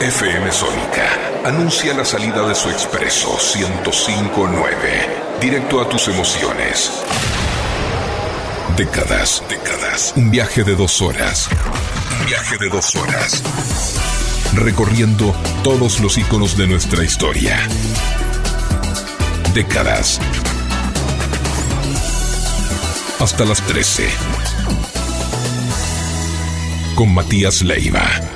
FM Sónica anuncia la salida de su expreso 1059, directo a tus emociones. Décadas, décadas. Un viaje de dos horas. Un viaje de dos horas. Recorriendo todos los iconos de nuestra historia. Décadas. Hasta las 13. Con Matías Leiva.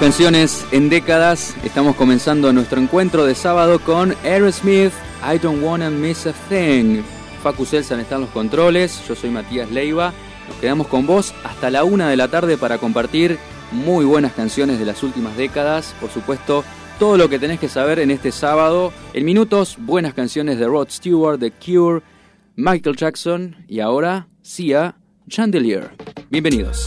Canciones en décadas. Estamos comenzando nuestro encuentro de sábado con Aerosmith, I Don't Wanna Miss a Thing. Facu Selsan está en los controles, yo soy Matías Leiva. Nos quedamos con vos hasta la una de la tarde para compartir muy buenas canciones de las últimas décadas. Por supuesto, todo lo que tenés que saber en este sábado. En minutos, buenas canciones de Rod Stewart, The Cure, Michael Jackson y ahora Sia Chandelier. Bienvenidos.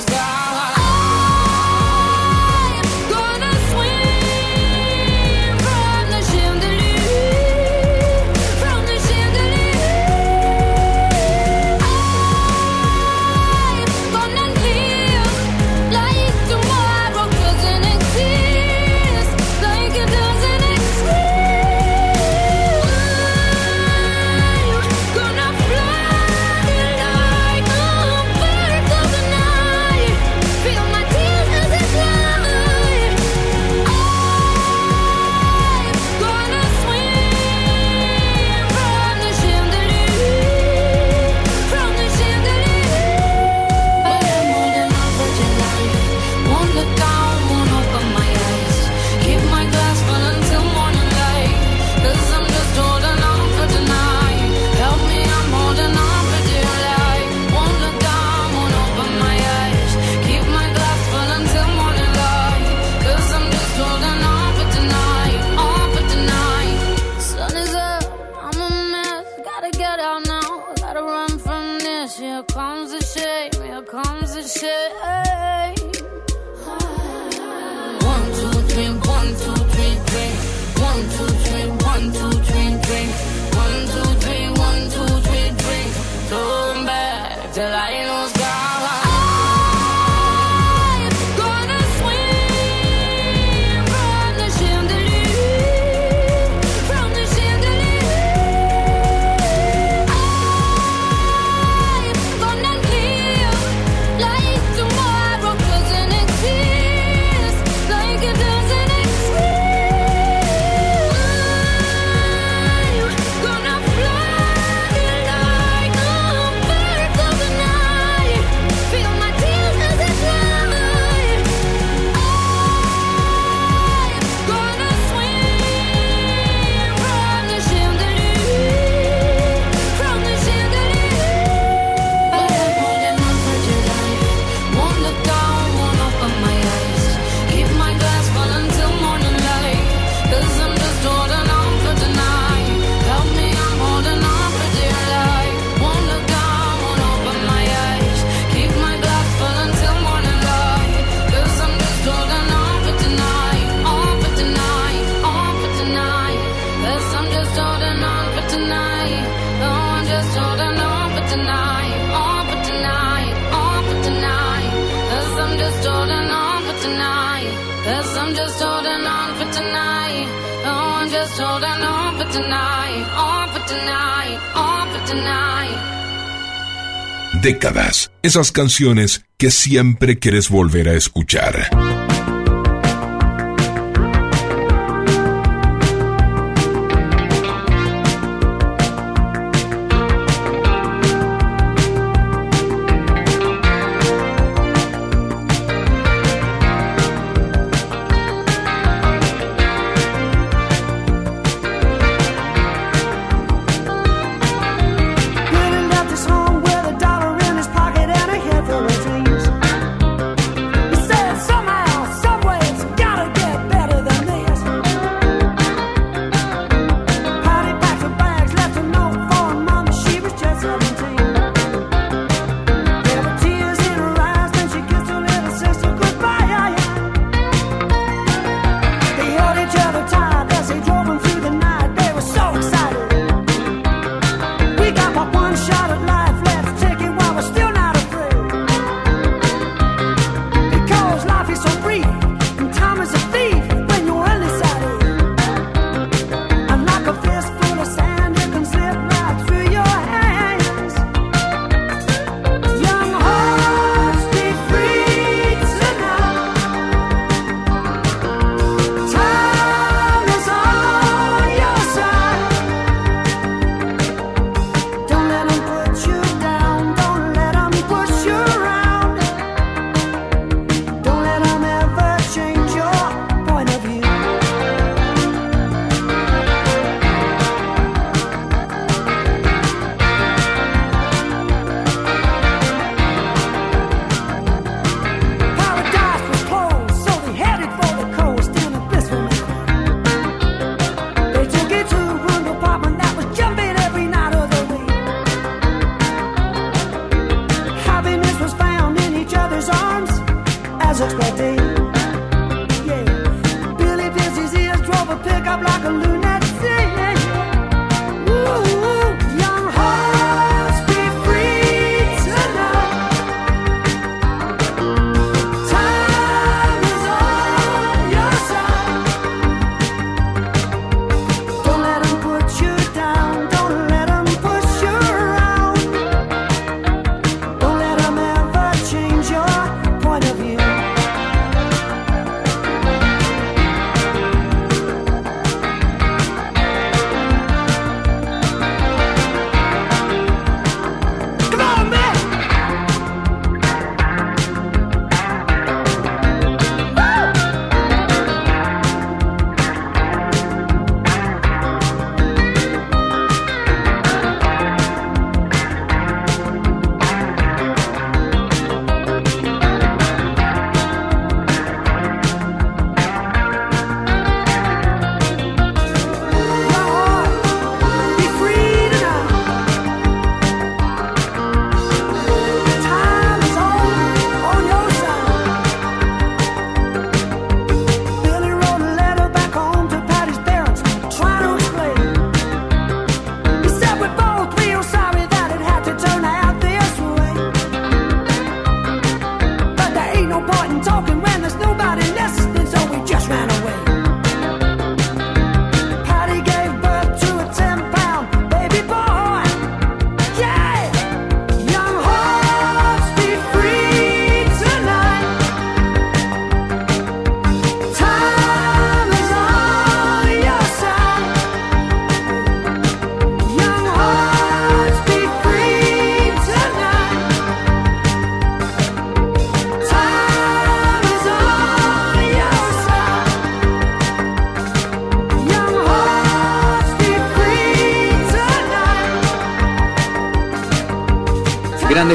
esas canciones que siempre quieres volver a escuchar.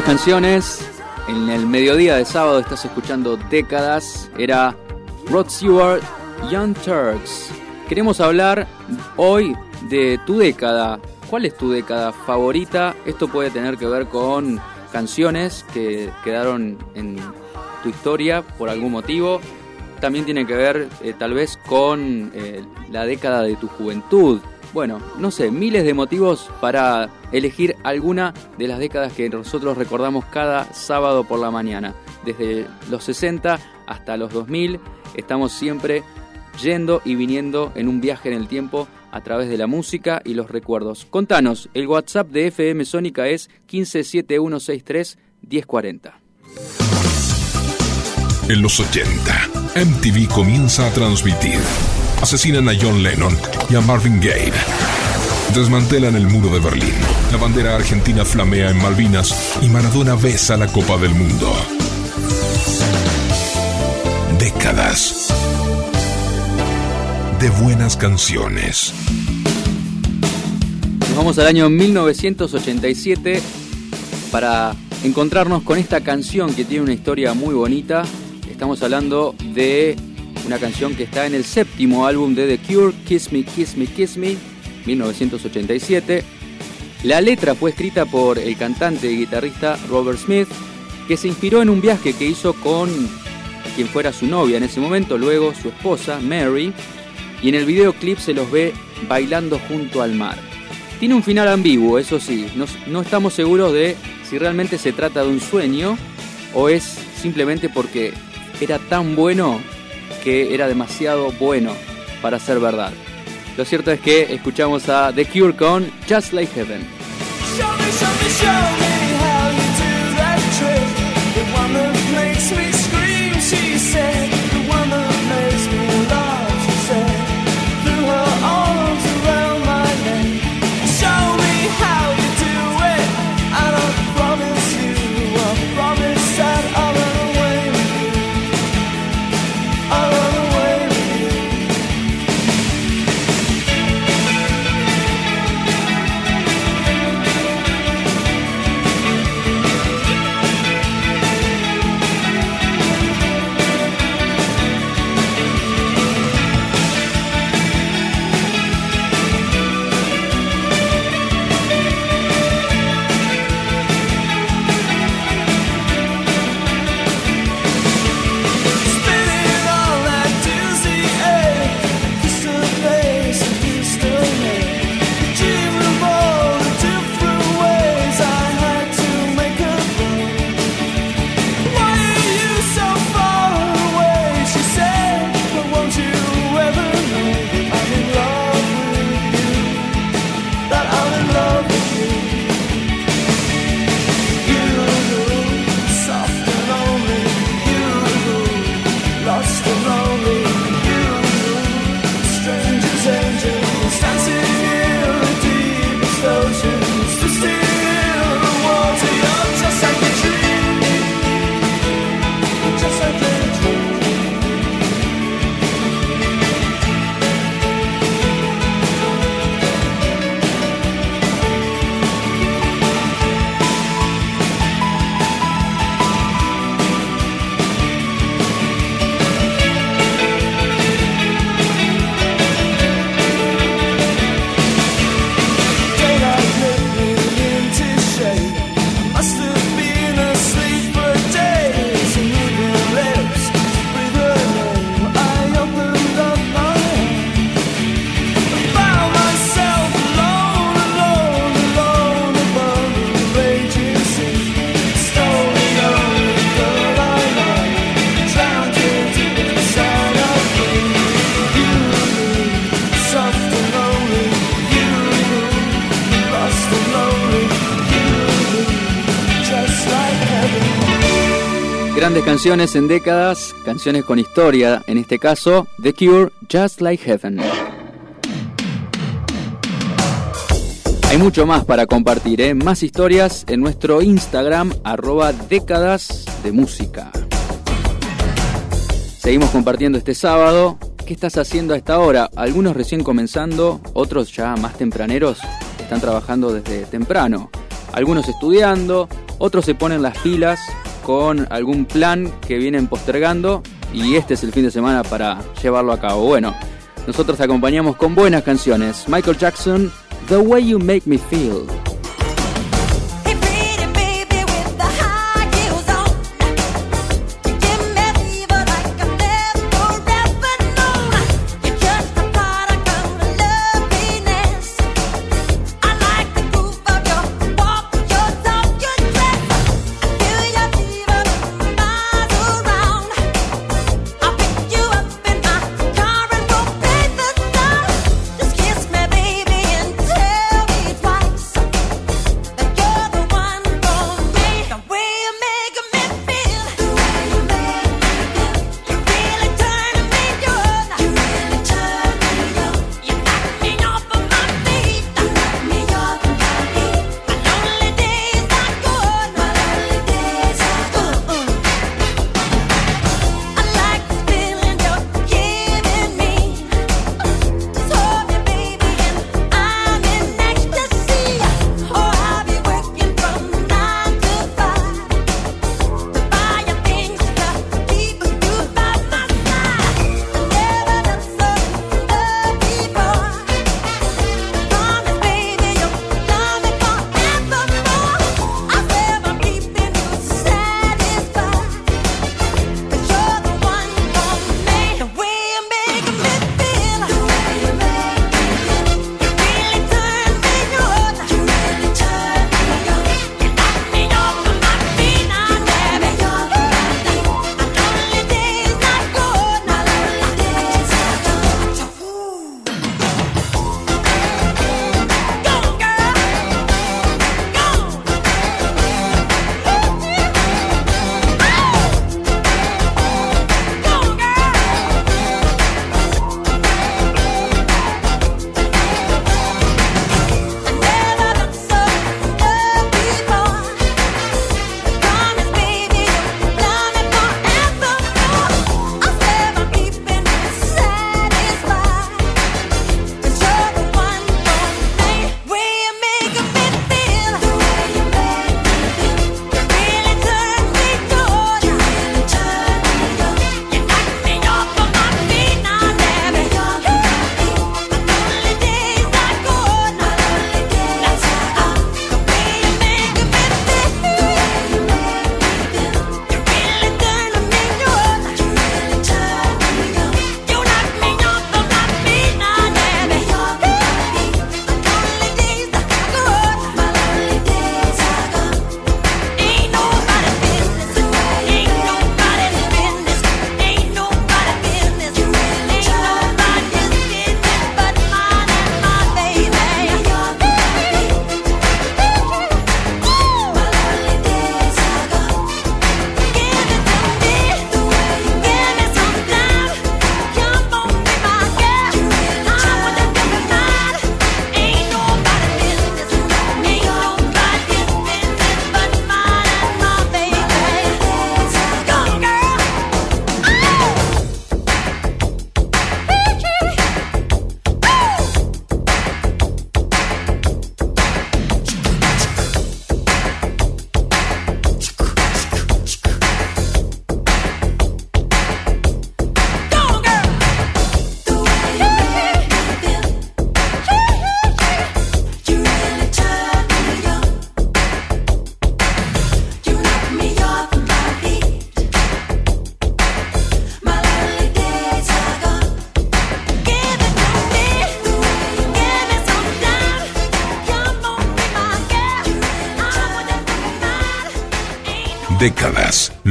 Canciones. En el mediodía de sábado estás escuchando décadas. Era Rod Stewart, Young Turks. Queremos hablar hoy de tu década. ¿Cuál es tu década favorita? Esto puede tener que ver con canciones que quedaron en tu historia por algún motivo. También tiene que ver eh, tal vez con eh, la década de tu juventud, bueno, no sé, miles de motivos para elegir alguna de las décadas que nosotros recordamos cada sábado por la mañana. Desde los 60 hasta los 2000 estamos siempre yendo y viniendo en un viaje en el tiempo a través de la música y los recuerdos. Contanos, el WhatsApp de FM Sónica es 157163 1040. En los 80, MTV comienza a transmitir Asesinan a John Lennon y a Marvin Gaye. Desmantelan el muro de Berlín. La bandera argentina flamea en Malvinas y Maradona besa la Copa del Mundo. Décadas de buenas canciones. Nos vamos al año 1987 para encontrarnos con esta canción que tiene una historia muy bonita. Estamos hablando de una canción que está en el séptimo álbum de The Cure, Kiss Me, Kiss Me, Kiss Me, 1987. La letra fue escrita por el cantante y guitarrista Robert Smith, que se inspiró en un viaje que hizo con quien fuera su novia en ese momento, luego su esposa, Mary, y en el videoclip se los ve bailando junto al mar. Tiene un final ambiguo, eso sí, no, no estamos seguros de si realmente se trata de un sueño o es simplemente porque era tan bueno que era demasiado bueno para ser verdad. Lo cierto es que escuchamos a The Cure con Just Like Heaven. Canciones en décadas, canciones con historia, en este caso, The Cure, Just Like Heaven. Hay mucho más para compartir, ¿eh? más historias en nuestro Instagram, arroba décadas de música. Seguimos compartiendo este sábado. ¿Qué estás haciendo a esta hora? Algunos recién comenzando, otros ya más tempraneros están trabajando desde temprano. Algunos estudiando, otros se ponen las pilas con algún plan que vienen postergando y este es el fin de semana para llevarlo a cabo. Bueno, nosotros acompañamos con buenas canciones. Michael Jackson, The Way You Make Me Feel.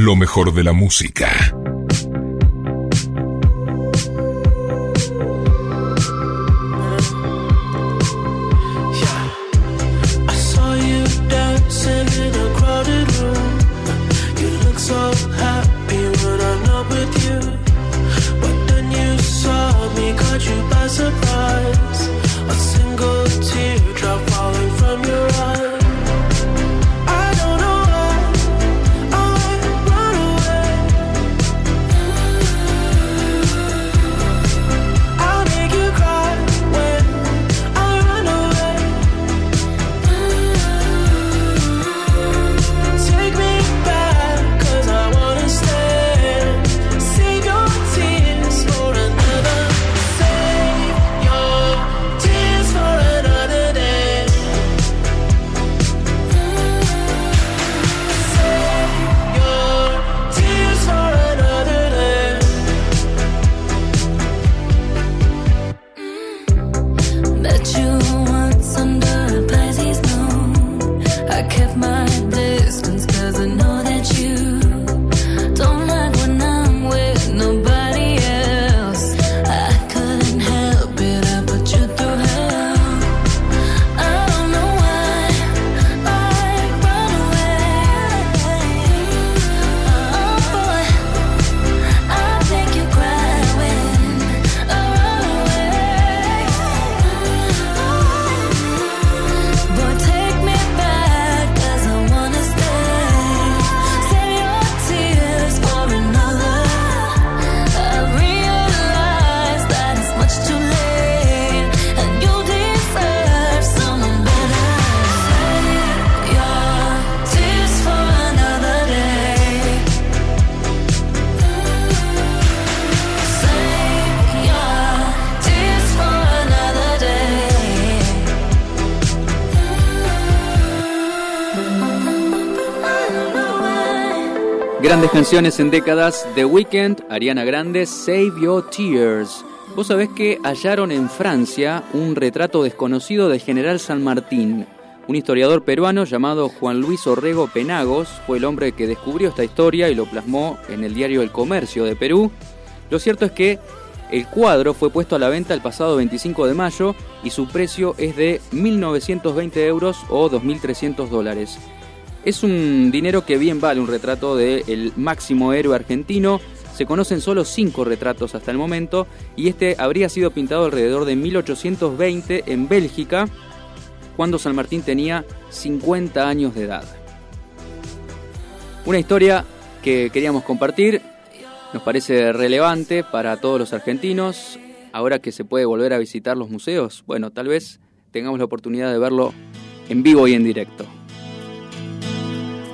Lo mejor de la música. Grandes canciones en décadas, The Weeknd, Ariana Grande, Save Your Tears. Vos sabés que hallaron en Francia un retrato desconocido del general San Martín. Un historiador peruano llamado Juan Luis Orrego Penagos fue el hombre que descubrió esta historia y lo plasmó en el diario El Comercio de Perú. Lo cierto es que el cuadro fue puesto a la venta el pasado 25 de mayo y su precio es de 1.920 euros o 2.300 dólares. Es un dinero que bien vale un retrato del máximo héroe argentino. Se conocen solo cinco retratos hasta el momento y este habría sido pintado alrededor de 1820 en Bélgica, cuando San Martín tenía 50 años de edad. Una historia que queríamos compartir, nos parece relevante para todos los argentinos, ahora que se puede volver a visitar los museos, bueno, tal vez tengamos la oportunidad de verlo en vivo y en directo.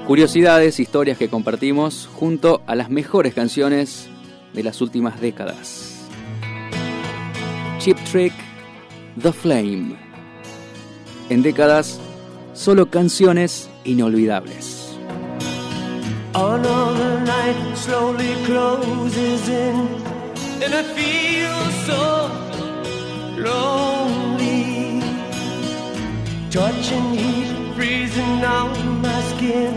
Curiosidades, historias que compartimos junto a las mejores canciones de las últimas décadas. Chip Trick, The Flame. En décadas, solo canciones inolvidables. Another night slowly closes in, and I feel so lonely. Touching heat freezing on my skin.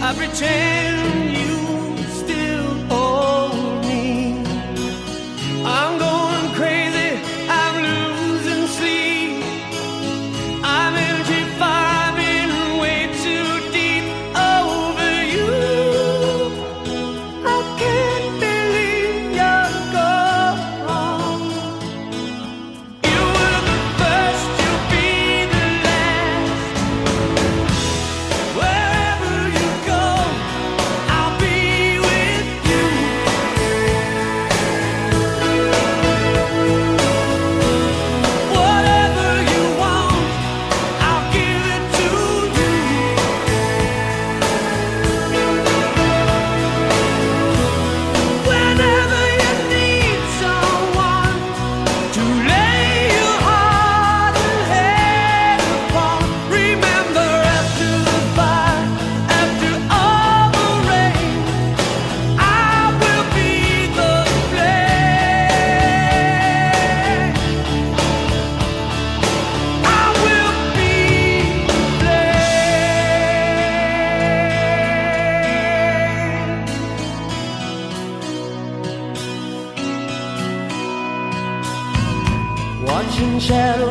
I pretend you still hold me. I'm going.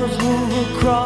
We'll cross.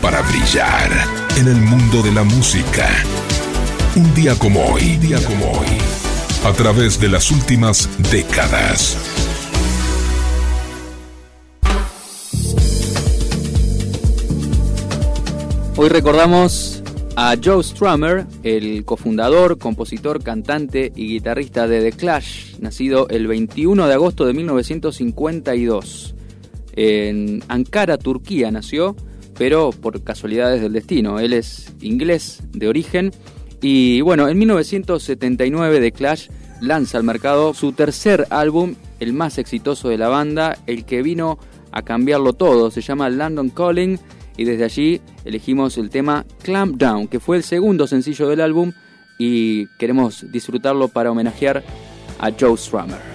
Para brillar en el mundo de la música. Un día como hoy, día como hoy, a través de las últimas décadas. Hoy recordamos a Joe Strummer, el cofundador, compositor, cantante y guitarrista de The Clash, nacido el 21 de agosto de 1952. En Ankara, Turquía, nació, pero por casualidades del destino. Él es inglés de origen y bueno, en 1979 The Clash lanza al mercado su tercer álbum, el más exitoso de la banda, el que vino a cambiarlo todo. Se llama London Calling y desde allí elegimos el tema Clamp Down, que fue el segundo sencillo del álbum y queremos disfrutarlo para homenajear a Joe Strummer.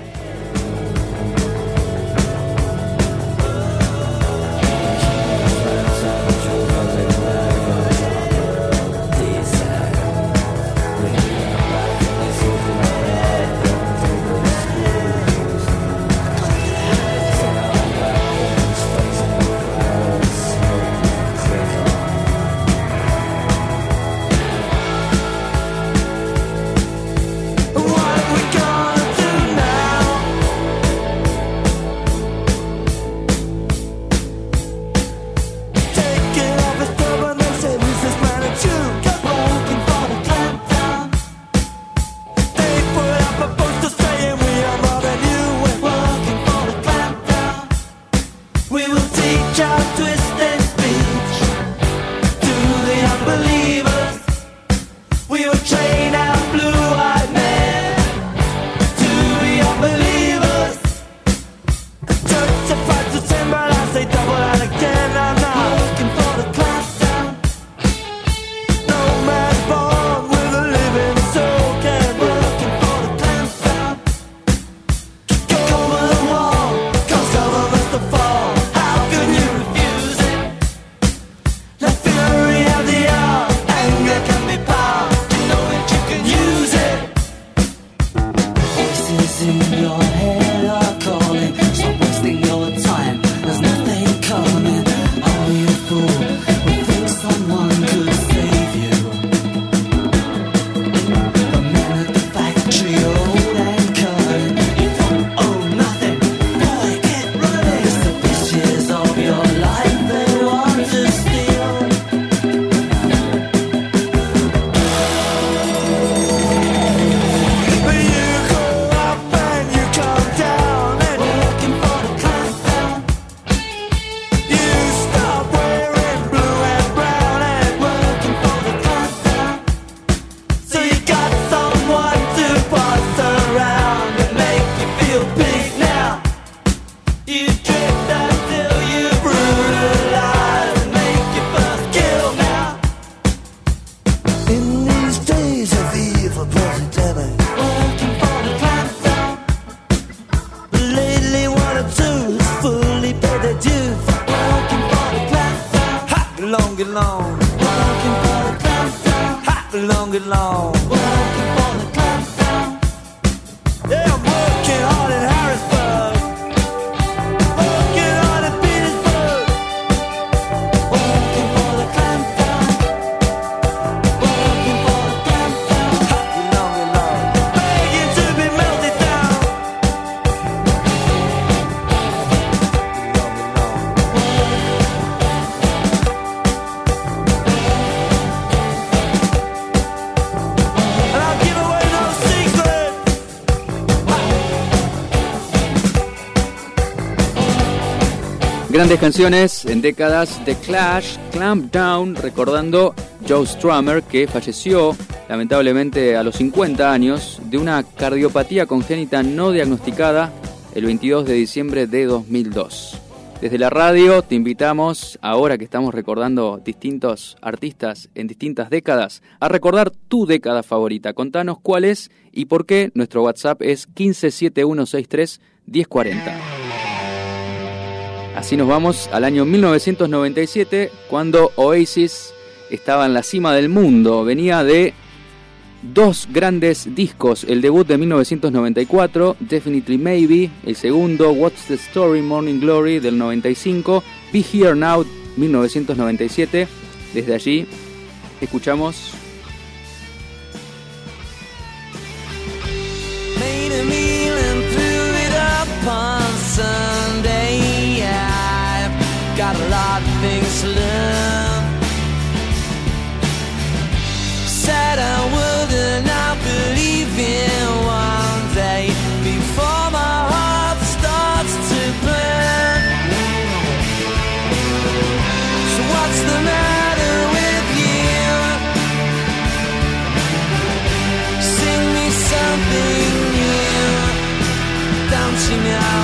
Grandes canciones en décadas de Clash, Clamp Down, recordando Joe Strummer que falleció lamentablemente a los 50 años de una cardiopatía congénita no diagnosticada el 22 de diciembre de 2002. Desde la radio te invitamos, ahora que estamos recordando distintos artistas en distintas décadas, a recordar tu década favorita. Contanos cuál es y por qué. Nuestro WhatsApp es 157163 1040. Así nos vamos al año 1997, cuando Oasis estaba en la cima del mundo. Venía de dos grandes discos, el debut de 1994, Definitely Maybe, el segundo, What's the Story, Morning Glory del 95, Be Here Now 1997. Desde allí escuchamos... got a lot of things to learn. Said I wouldn't, I believe in one day before my heart starts to burn. So what's the matter with you? Sing me something new, don't you know?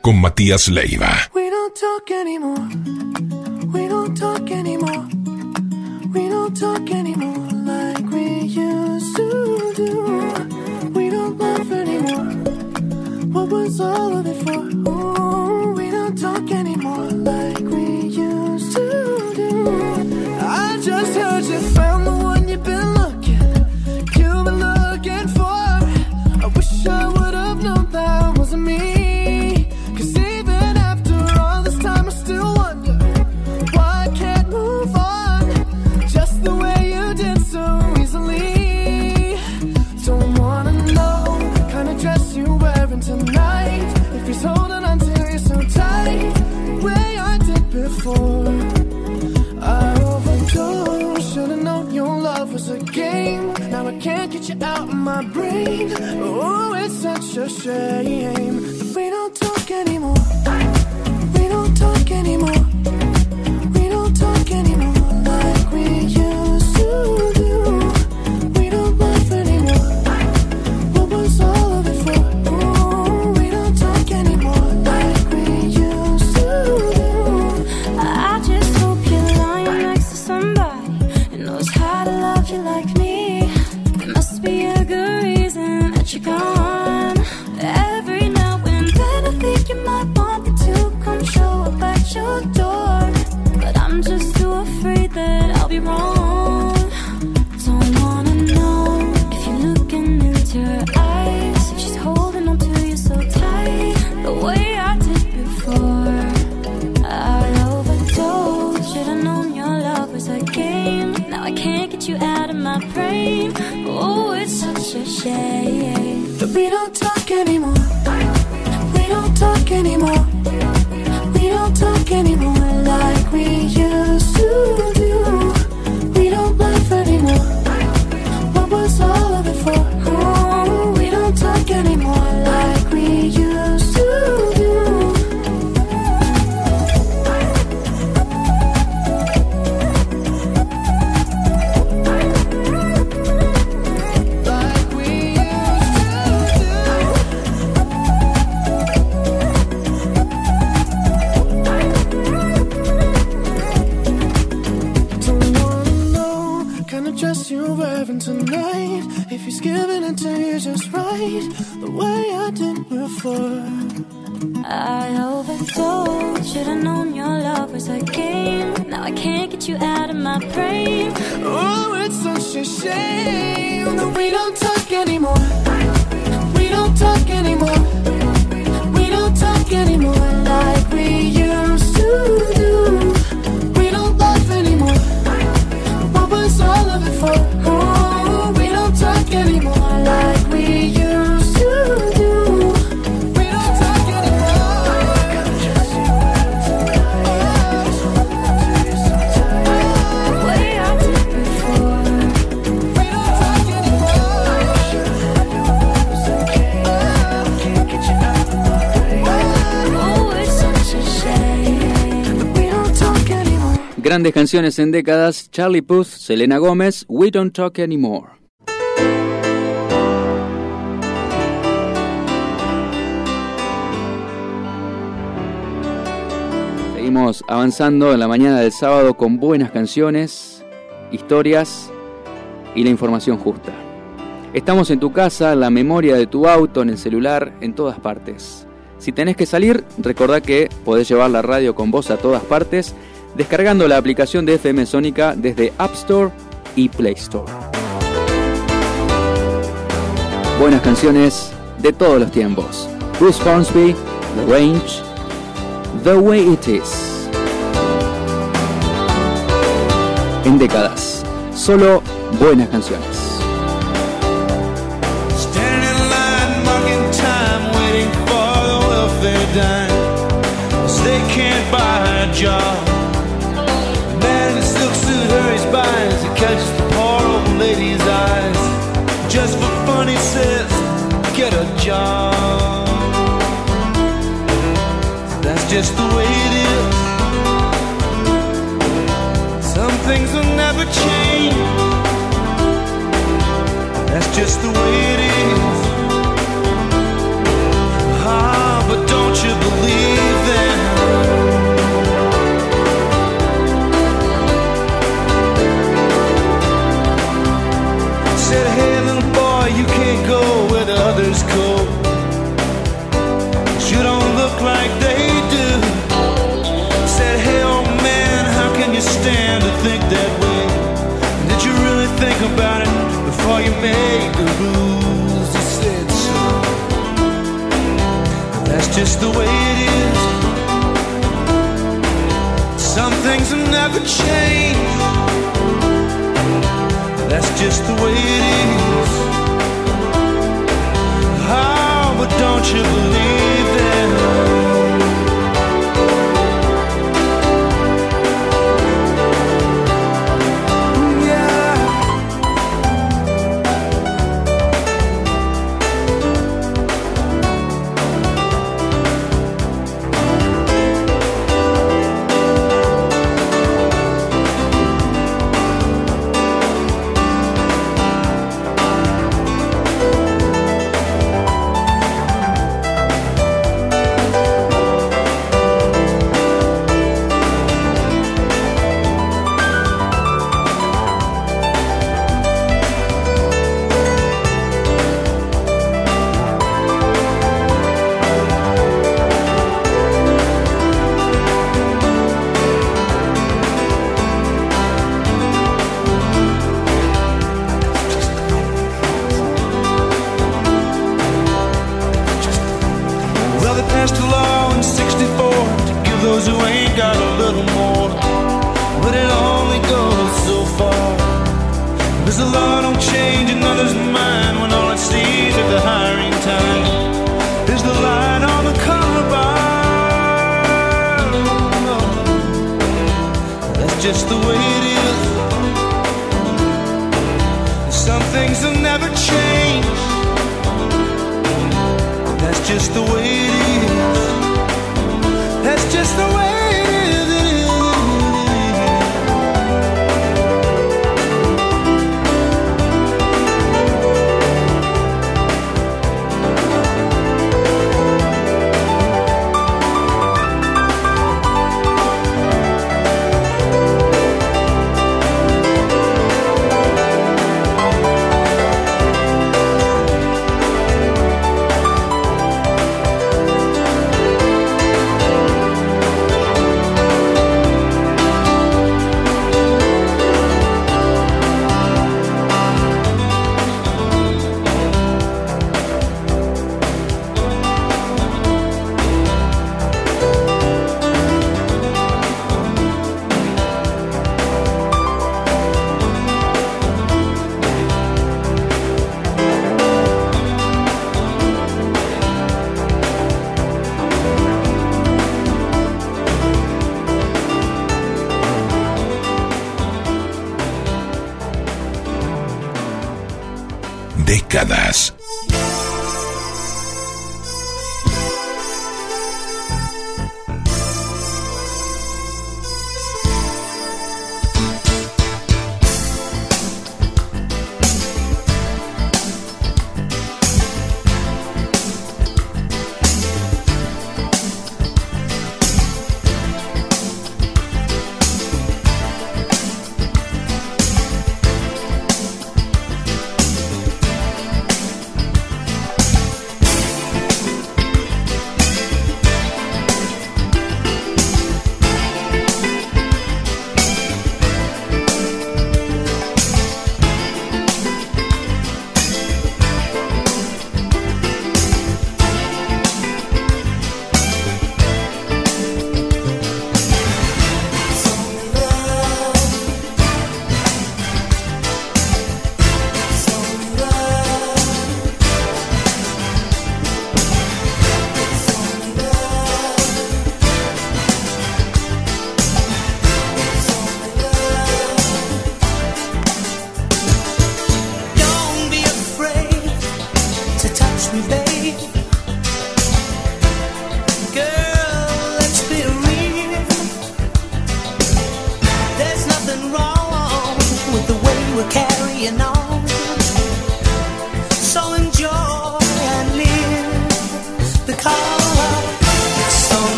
con Matías Leiva. We don't talk anymore. We don't talk anymore. We don't talk anymore like we used to do. We don't laugh anymore. What was all of it for? Grandes canciones en décadas, Charlie Puth, Selena Gómez, We Don't Talk Anymore. Seguimos avanzando en la mañana del sábado con buenas canciones, historias y la información justa. Estamos en tu casa, la memoria de tu auto, en el celular, en todas partes. Si tenés que salir, recordá que podés llevar la radio con vos a todas partes descargando la aplicación de FM Sónica desde App Store y Play Store. Buenas canciones de todos los tiempos. Bruce Hornsby, The Range, The Way It Is. En décadas, solo buenas canciones. money says get a job. That's just the way it is. Some things will never change. That's just the way it is. Ah, but don't you believe? just the way it is. Some things will never change. That's just the way it is. Oh, but don't you believe it? just the way it is. Some things will never change. That's just the way it is. That's just the way.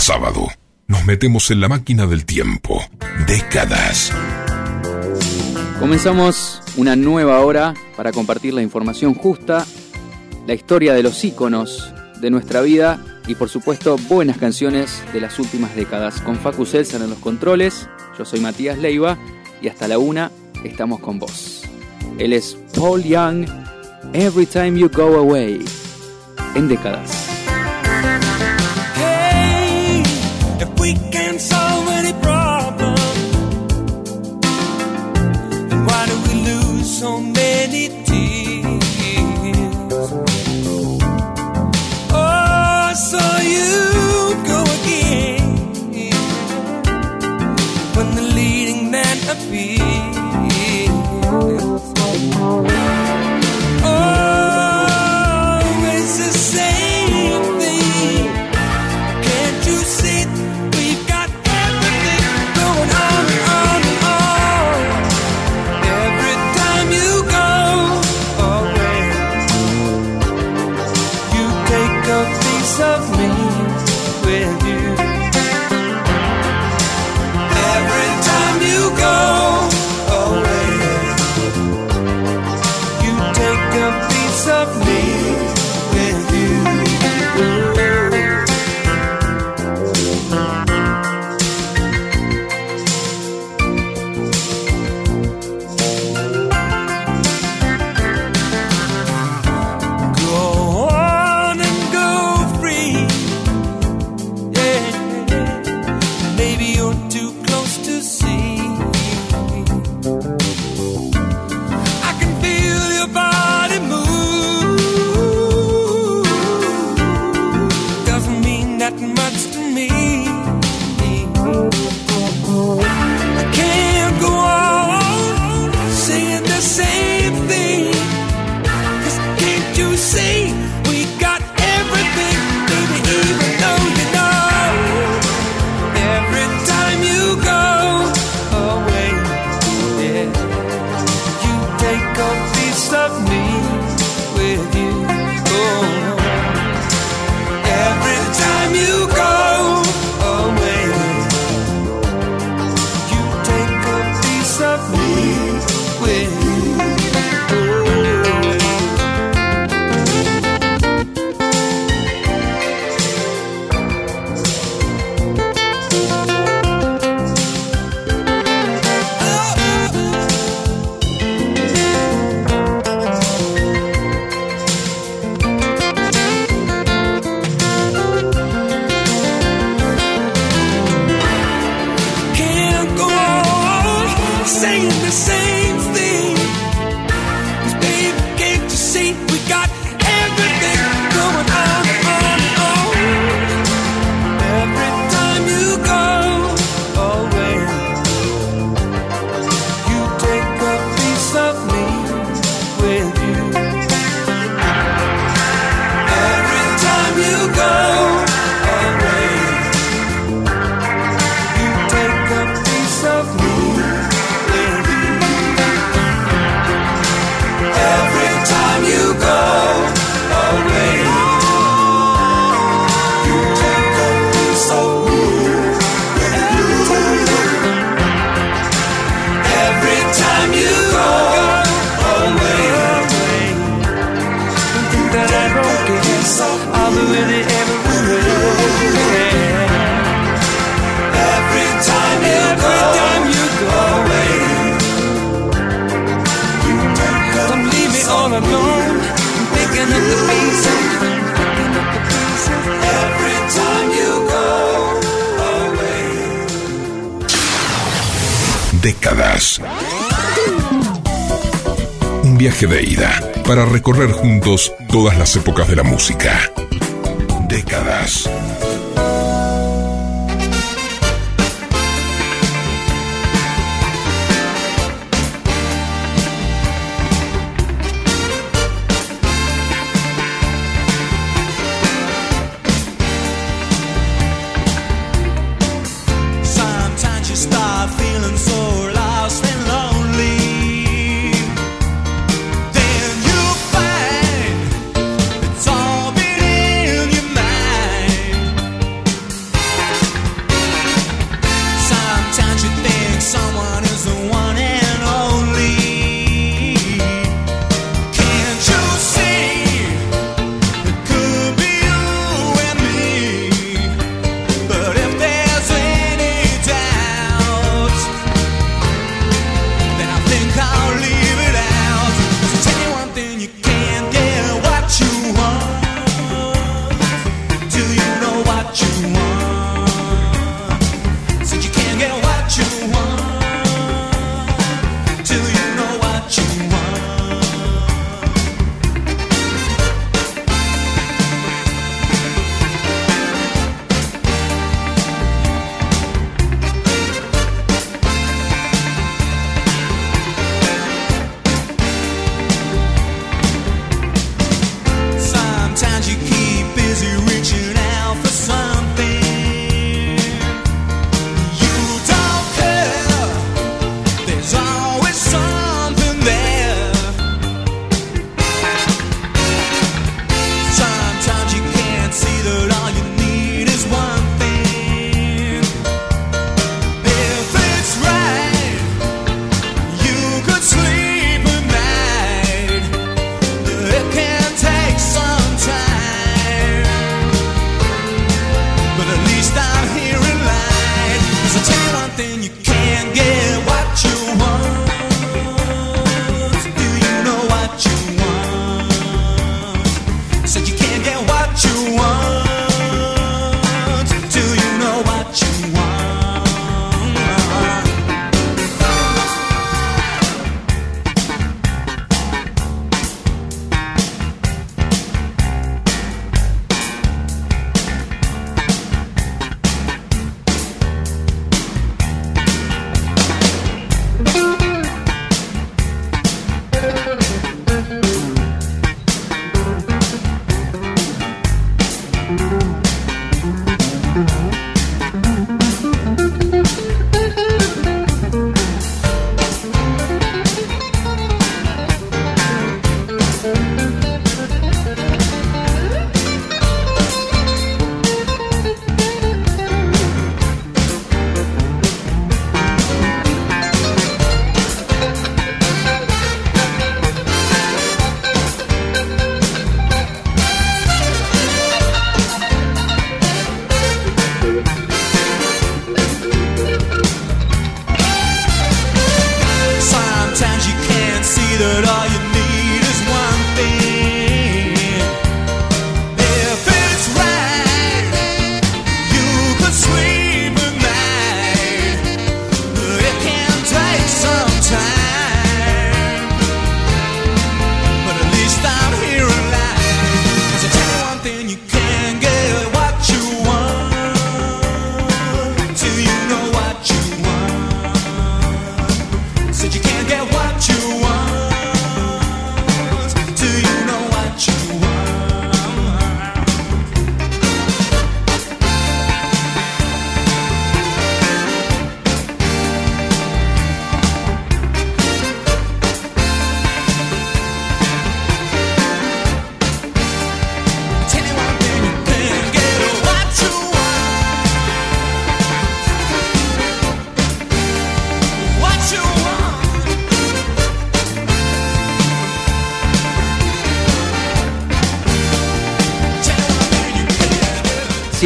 Sábado nos metemos en la máquina del tiempo. Décadas. Comenzamos una nueva hora para compartir la información justa, la historia de los íconos de nuestra vida y por supuesto buenas canciones de las últimas décadas. Con Facu Selsan en los controles, yo soy Matías Leiva y hasta la una estamos con vos. Él es Paul Young, Every Time You Go Away, en décadas. Saying the same. viaje de ida para recorrer juntos todas las épocas de la música. Décadas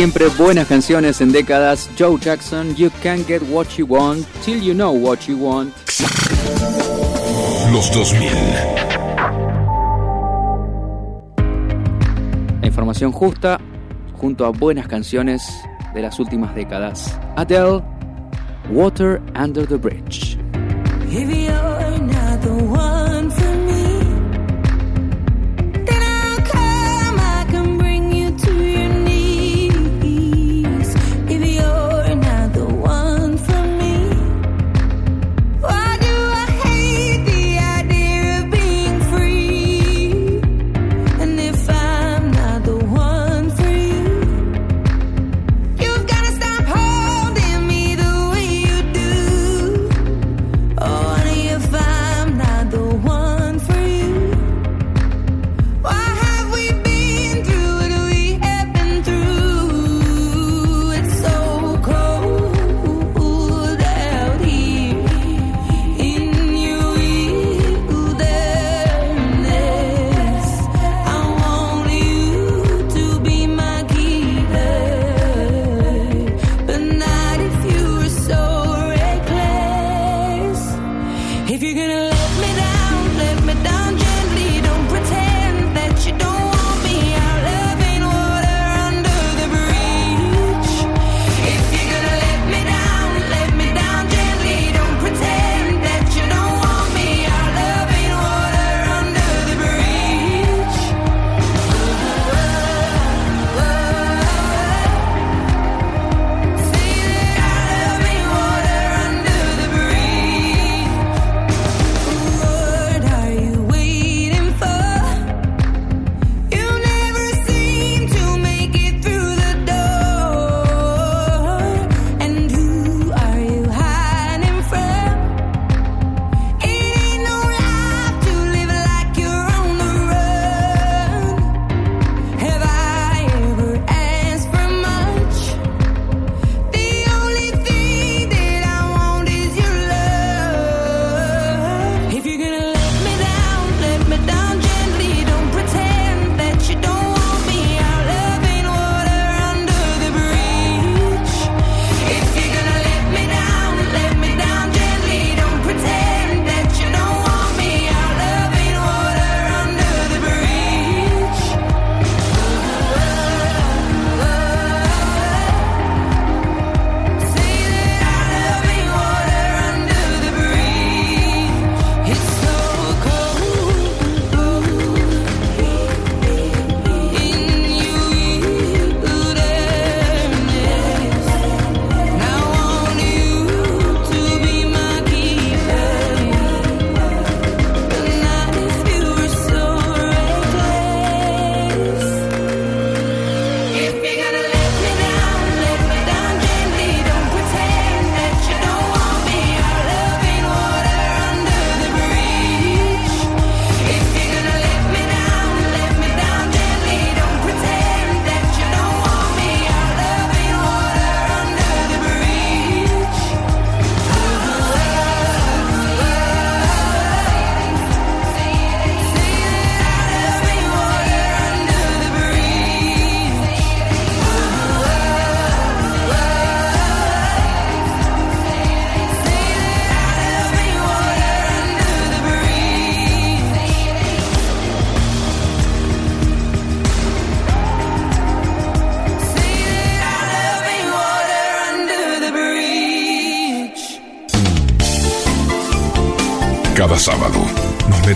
siempre buenas canciones en décadas. Joe Jackson, You Can Get What You Want Till You Know What You Want. Los 2000. La información justa junto a buenas canciones de las últimas décadas. Adele, Water Under the Bridge.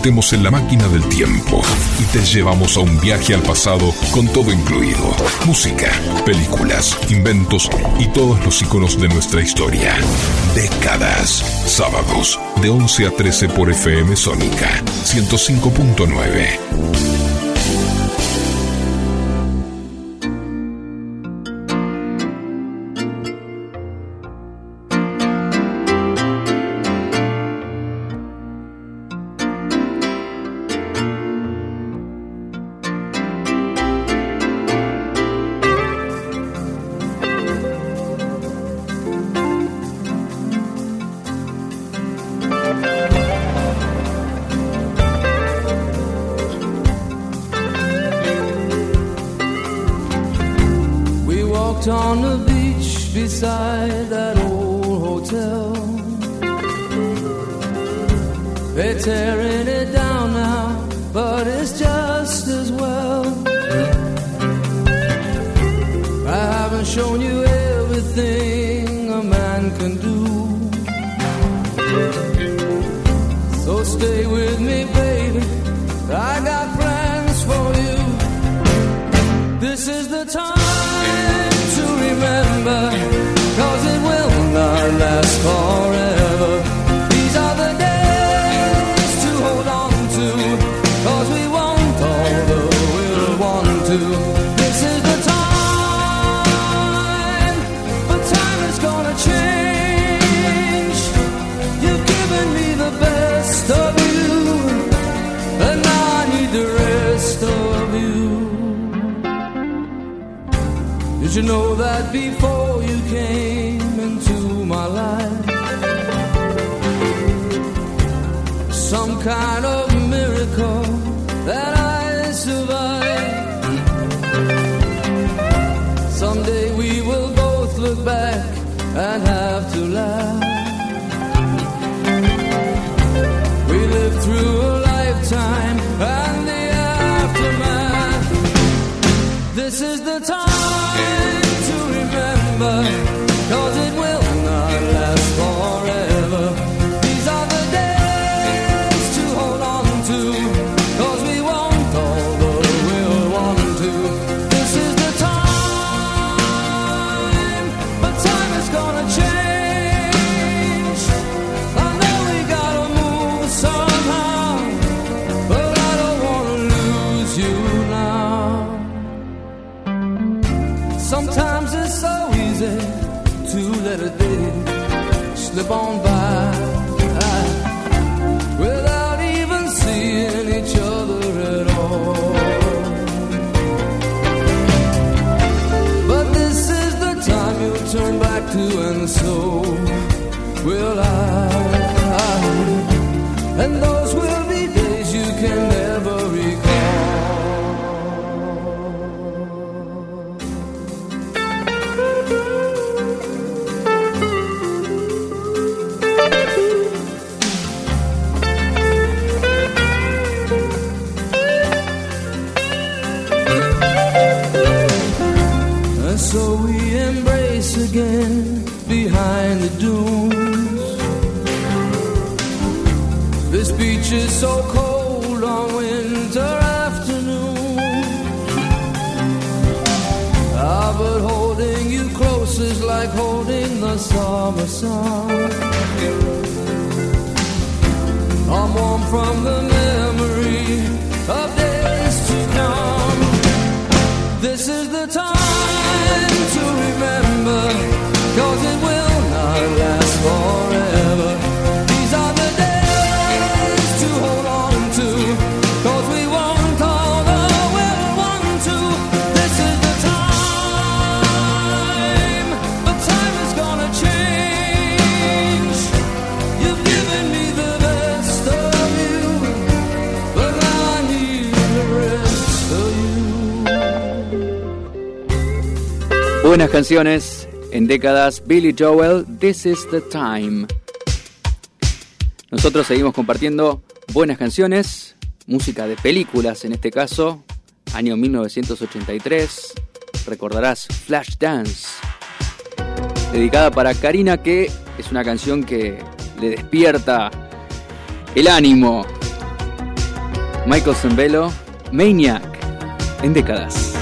metemos en la máquina del tiempo y te llevamos a un viaje al pasado con todo incluido. Música, películas, inventos y todos los iconos de nuestra historia. Décadas. Sábados de 11 a 13 por FM Sónica 105.9. It's so cold on winter afternoon. Ah, but holding you close is like holding the summer sun. I'm warm from the memory of days to come. This is the time. buenas canciones en décadas. Billy Joel, This is the Time. Nosotros seguimos compartiendo buenas canciones, música de películas en este caso, año 1983. Recordarás Flash Dance, dedicada para Karina, que es una canción que le despierta el ánimo. Michael Zambello, Maniac, en décadas.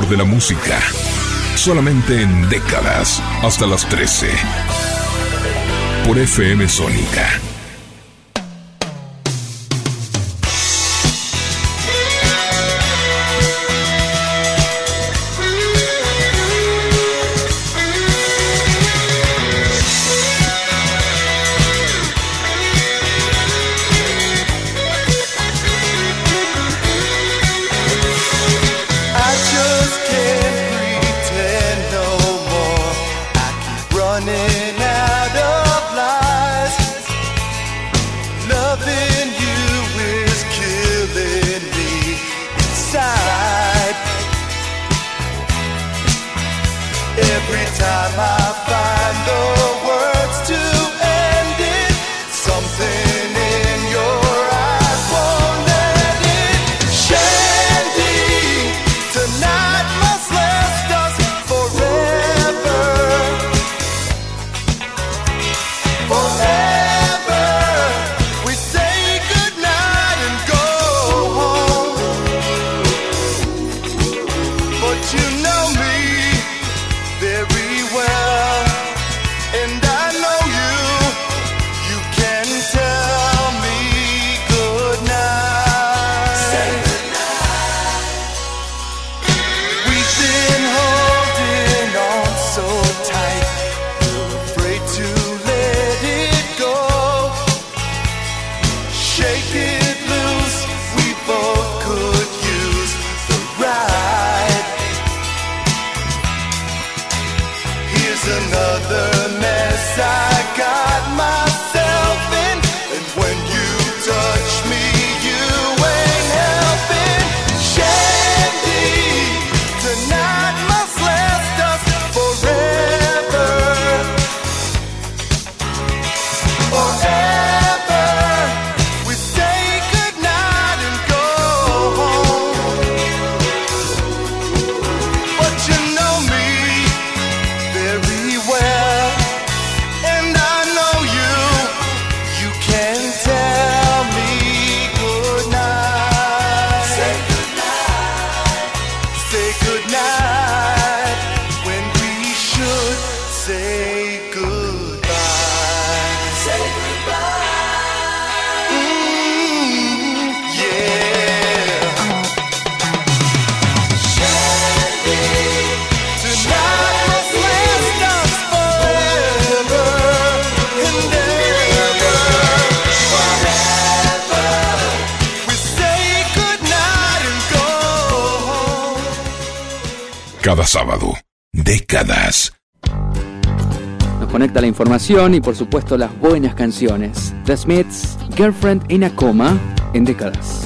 de la música. Solamente en décadas, hasta las 13. Por FM Sónica información y por supuesto las buenas canciones. The Smiths, Girlfriend in a Coma, en décadas.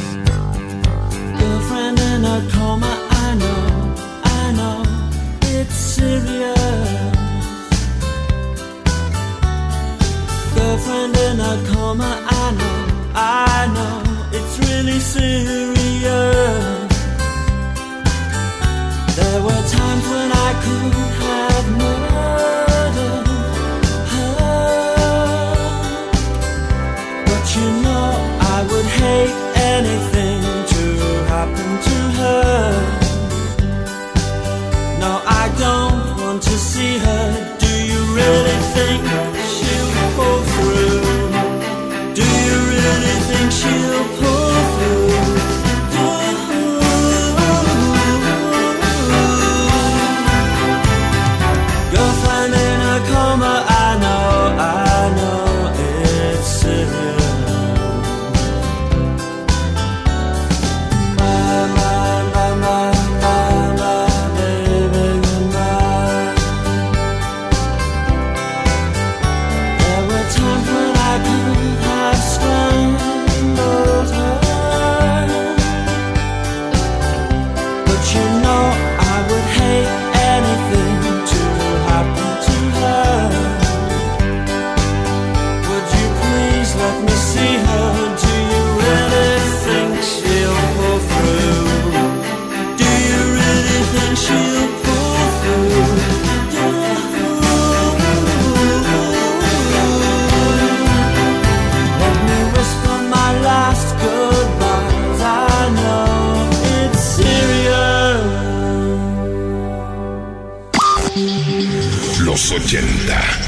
80.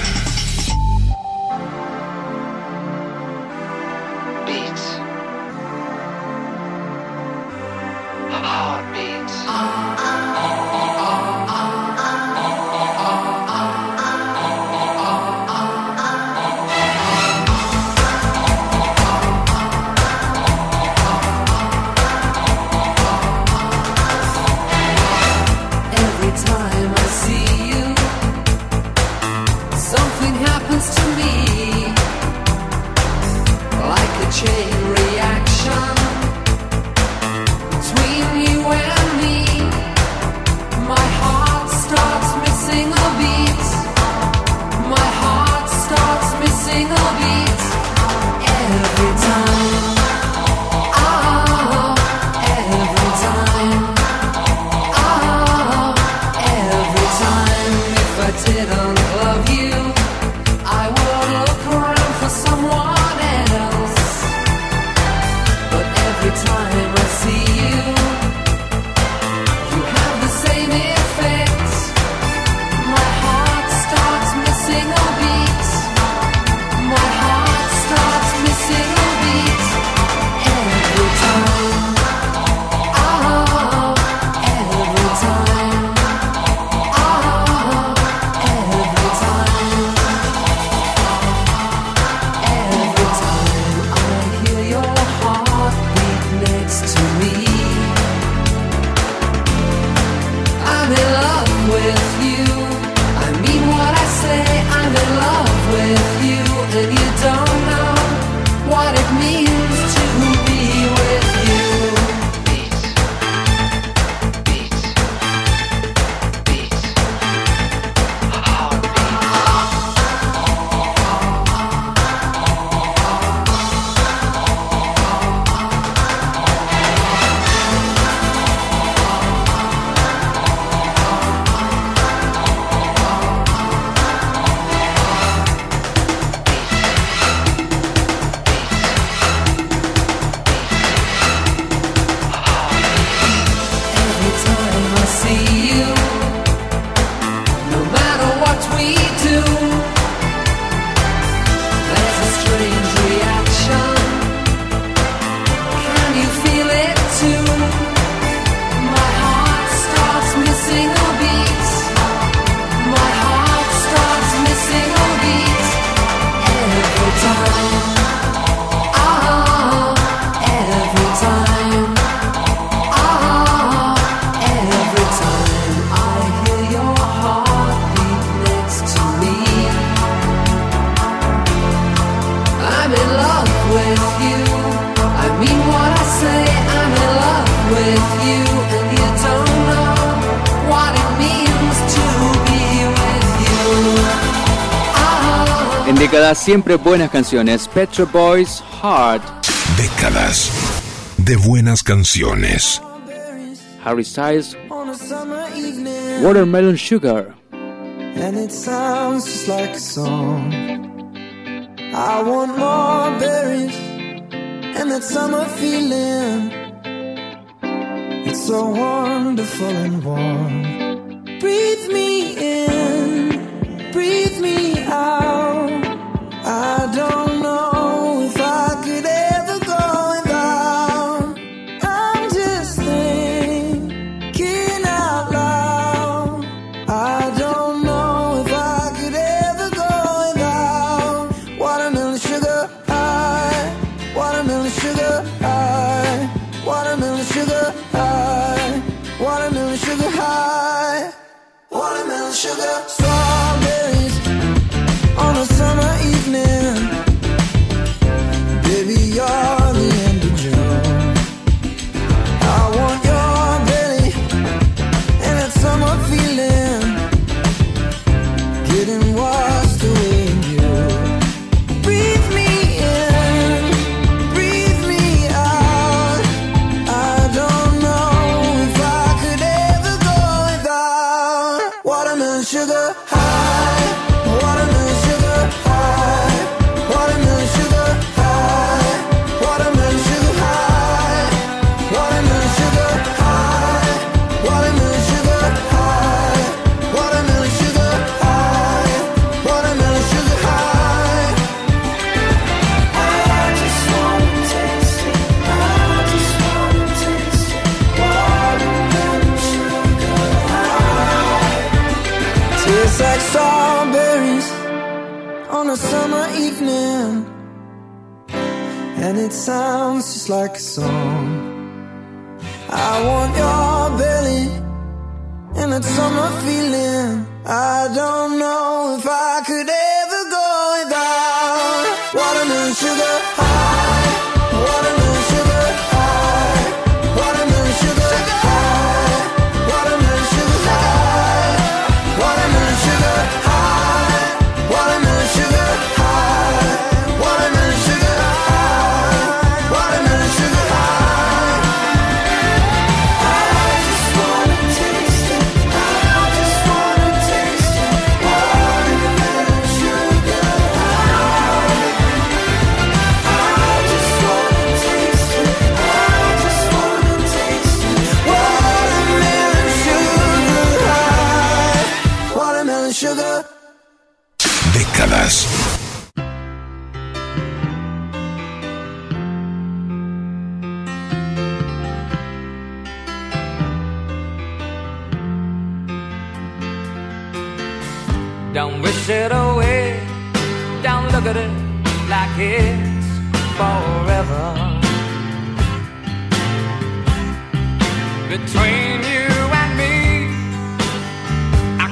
Siempre buenas canciones. Petro Boys Heart. Décadas de buenas canciones. Harry Styles. Watermelon Sugar. And it sounds just like a song. I want more berries and that summer feeling. It's so wonderful and warm. Breathe me in, breathe me out.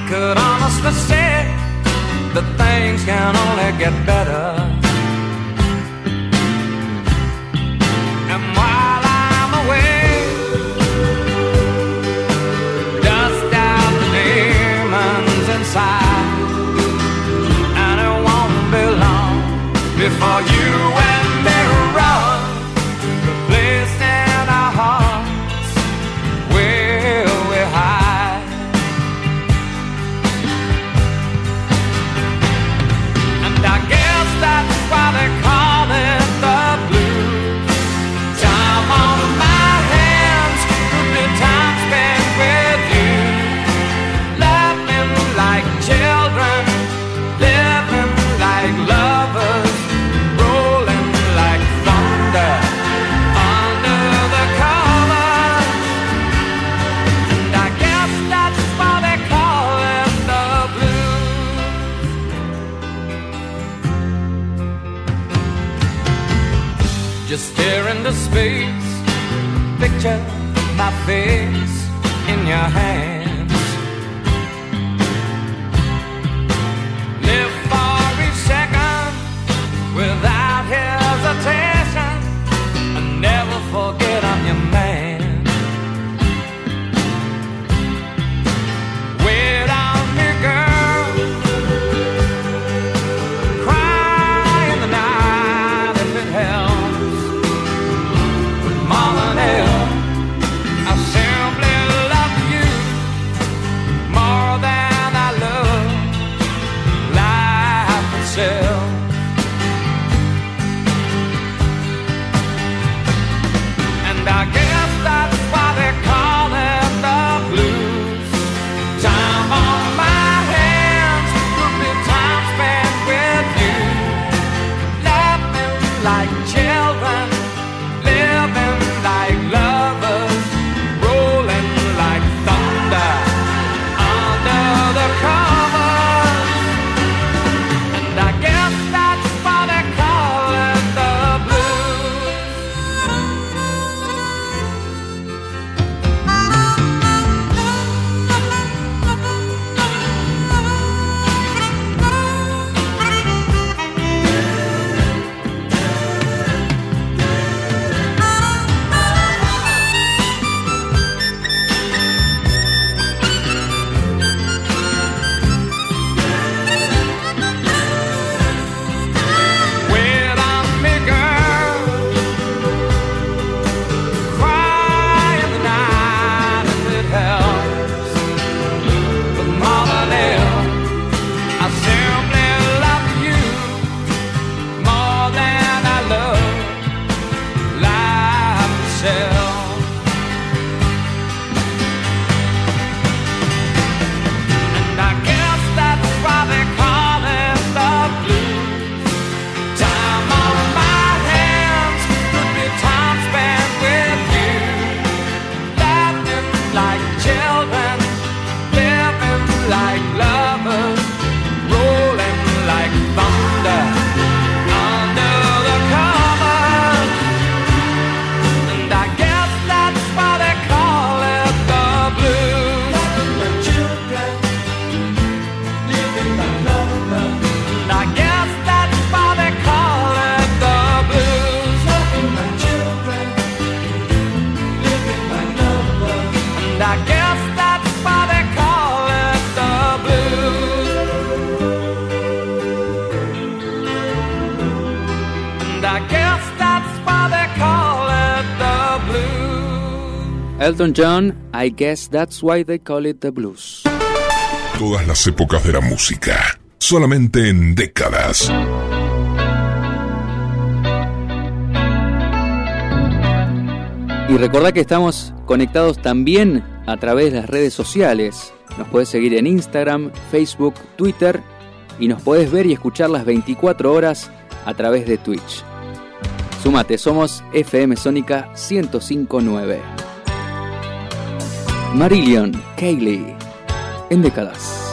could honestly say that things can only get better. And while I'm away, dust out the demons inside, and it won't be long before you. Elton John, I guess that's why they call it the blues. Todas las épocas de la música, solamente en décadas. Y recordad que estamos conectados también a través de las redes sociales. Nos puedes seguir en Instagram, Facebook, Twitter y nos podés ver y escuchar las 24 horas a través de Twitch. Súmate, somos FM Sónica 1059. Marillion Kaylee en décadas.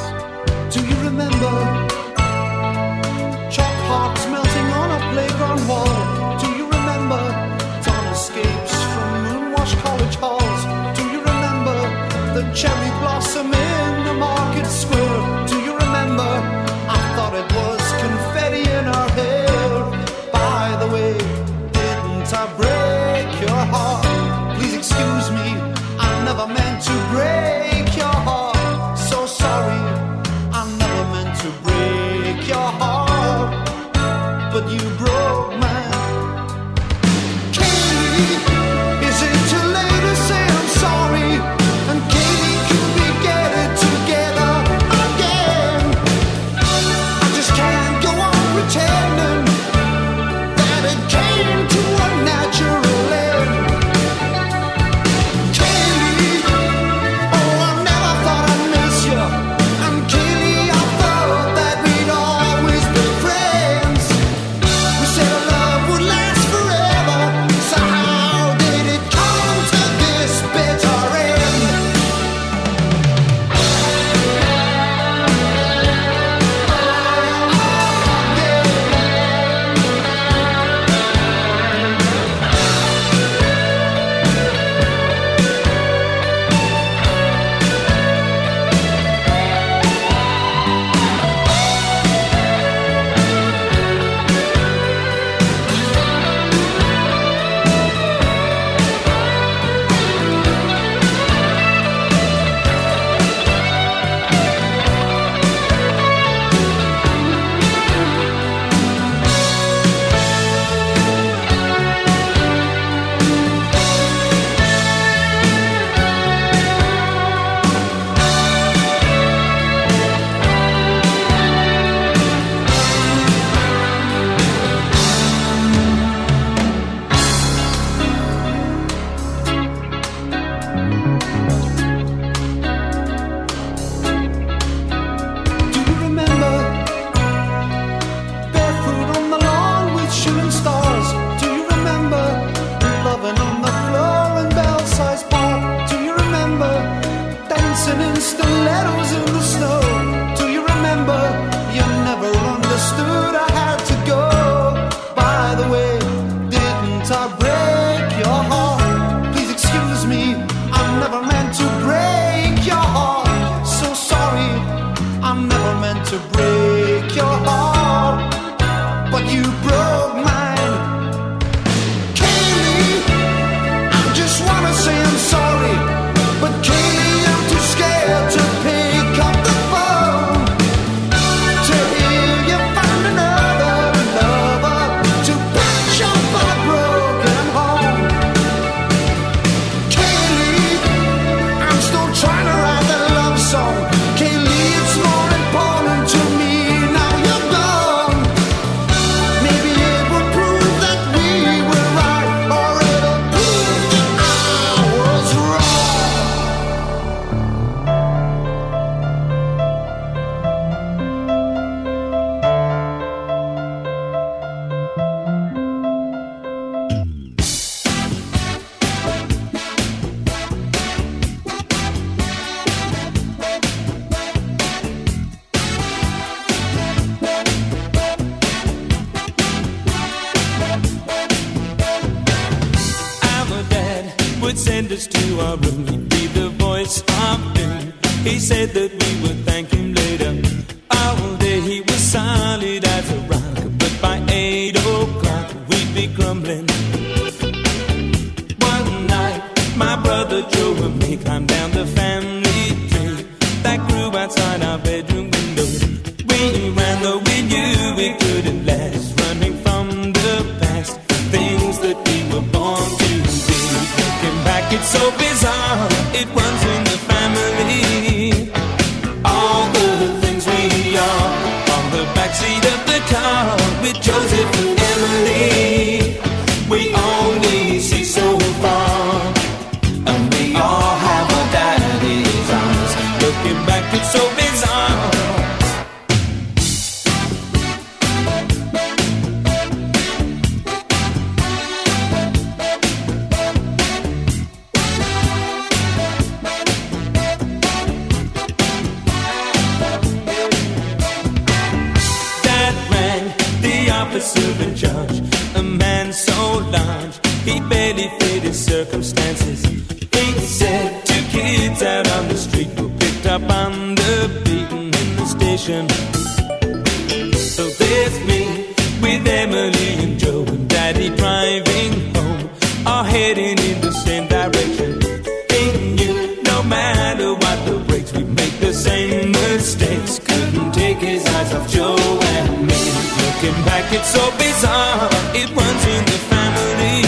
like it's so bizarre. It runs in the family.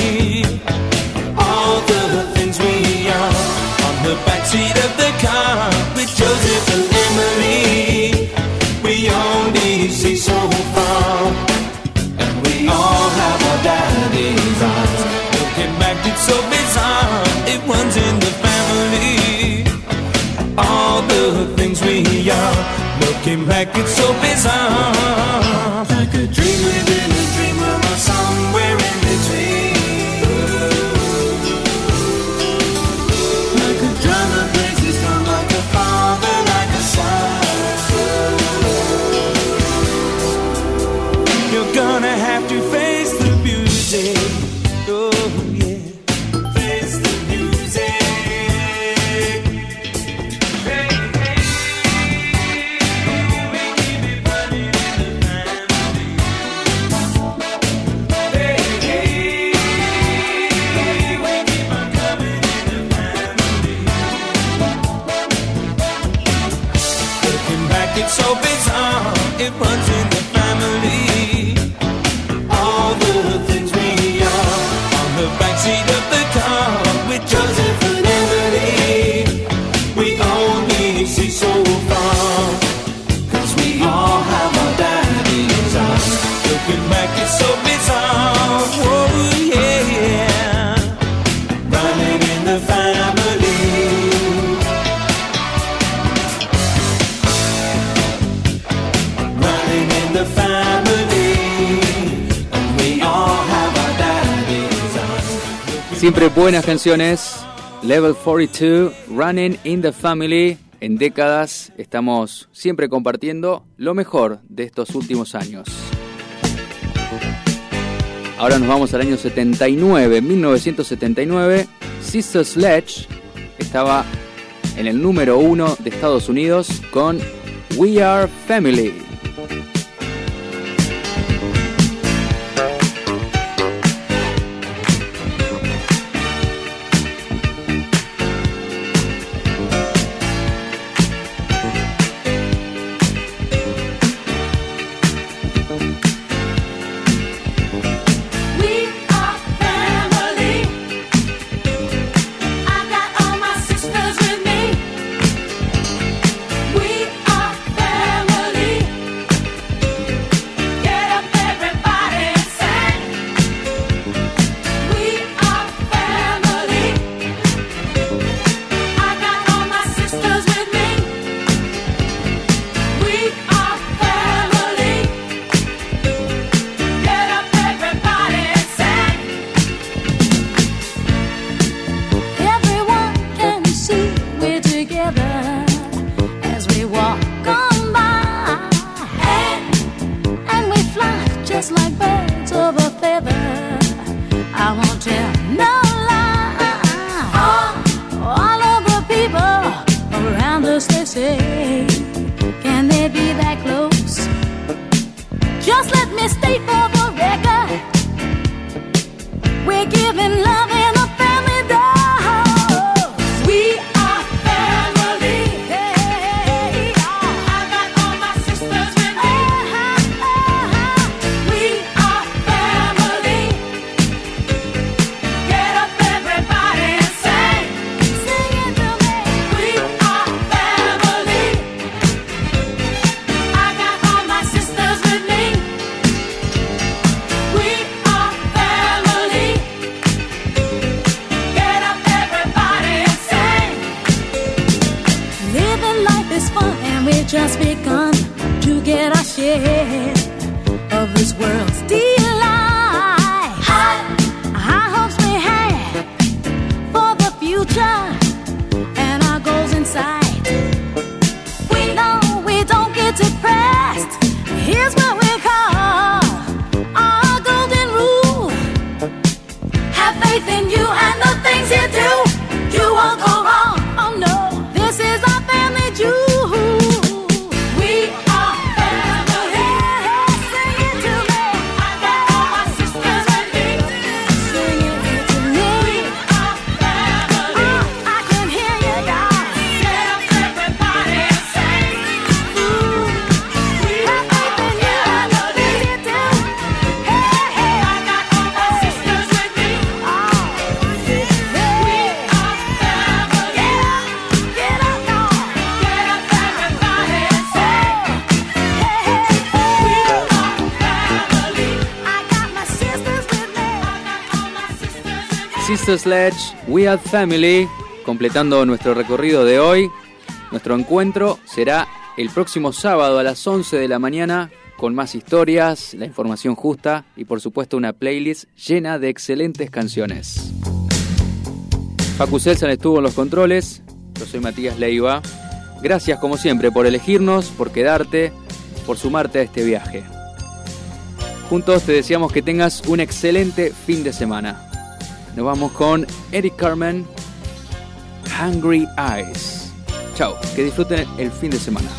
All the things we are on the backseat of the car with Joseph and Emily. We only see so far, and we all have our daddy's eyes. Looking back, it's so bizarre. It runs in the family. All the things we are. Looking back, it's so bizarre. Buenas canciones. Level 42, Running in the Family. En décadas estamos siempre compartiendo lo mejor de estos últimos años. Ahora nos vamos al año 79, 1979. Sister Sledge estaba en el número uno de Estados Unidos con We Are Family. just like Sledge, We Are Family, completando nuestro recorrido de hoy. Nuestro encuentro será el próximo sábado a las 11 de la mañana con más historias, la información justa y por supuesto una playlist llena de excelentes canciones. Facu Selsan estuvo en los controles, yo soy Matías Leiva. Gracias como siempre por elegirnos, por quedarte, por sumarte a este viaje. Juntos te deseamos que tengas un excelente fin de semana. Nos vamos con Eric Carmen, Hungry Eyes. Chao, que disfruten el fin de semana.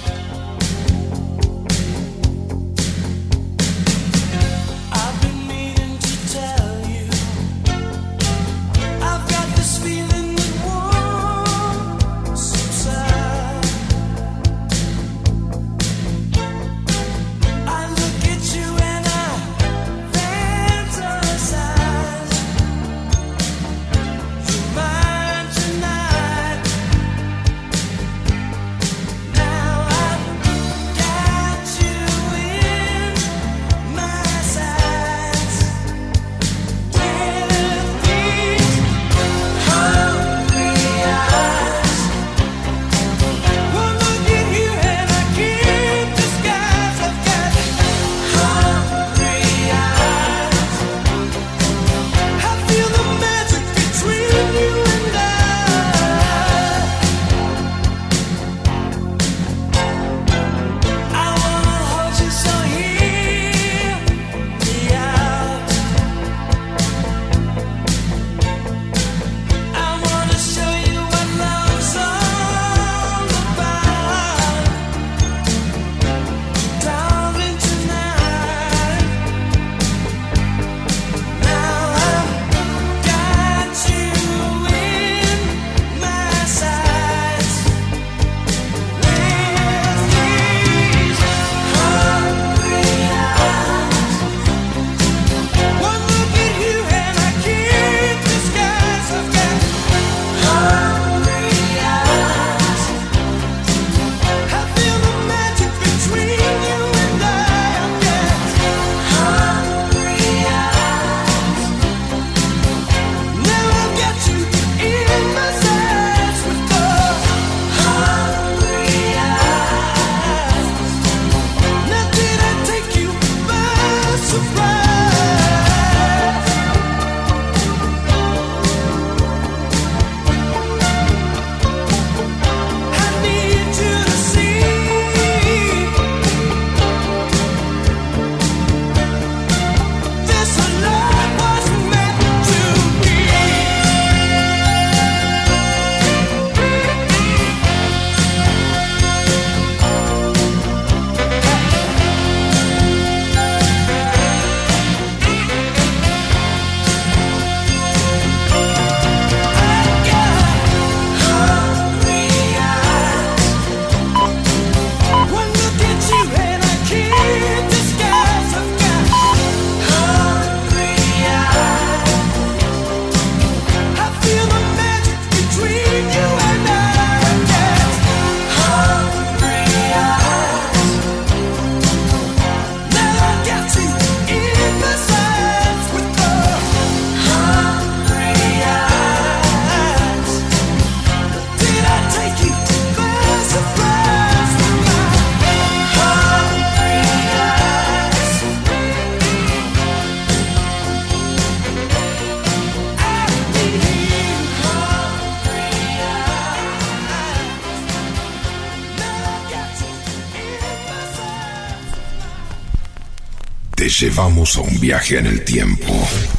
Llevamos a un viaje en el tiempo,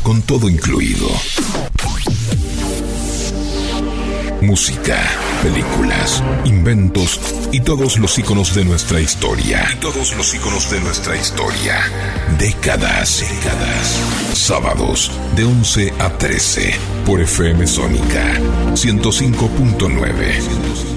con todo incluido. Música, películas, inventos y todos los iconos de nuestra historia. Todos los iconos de nuestra historia. Décadas, décadas. Sábados de 11 a 13 por FM Sónica 105.9.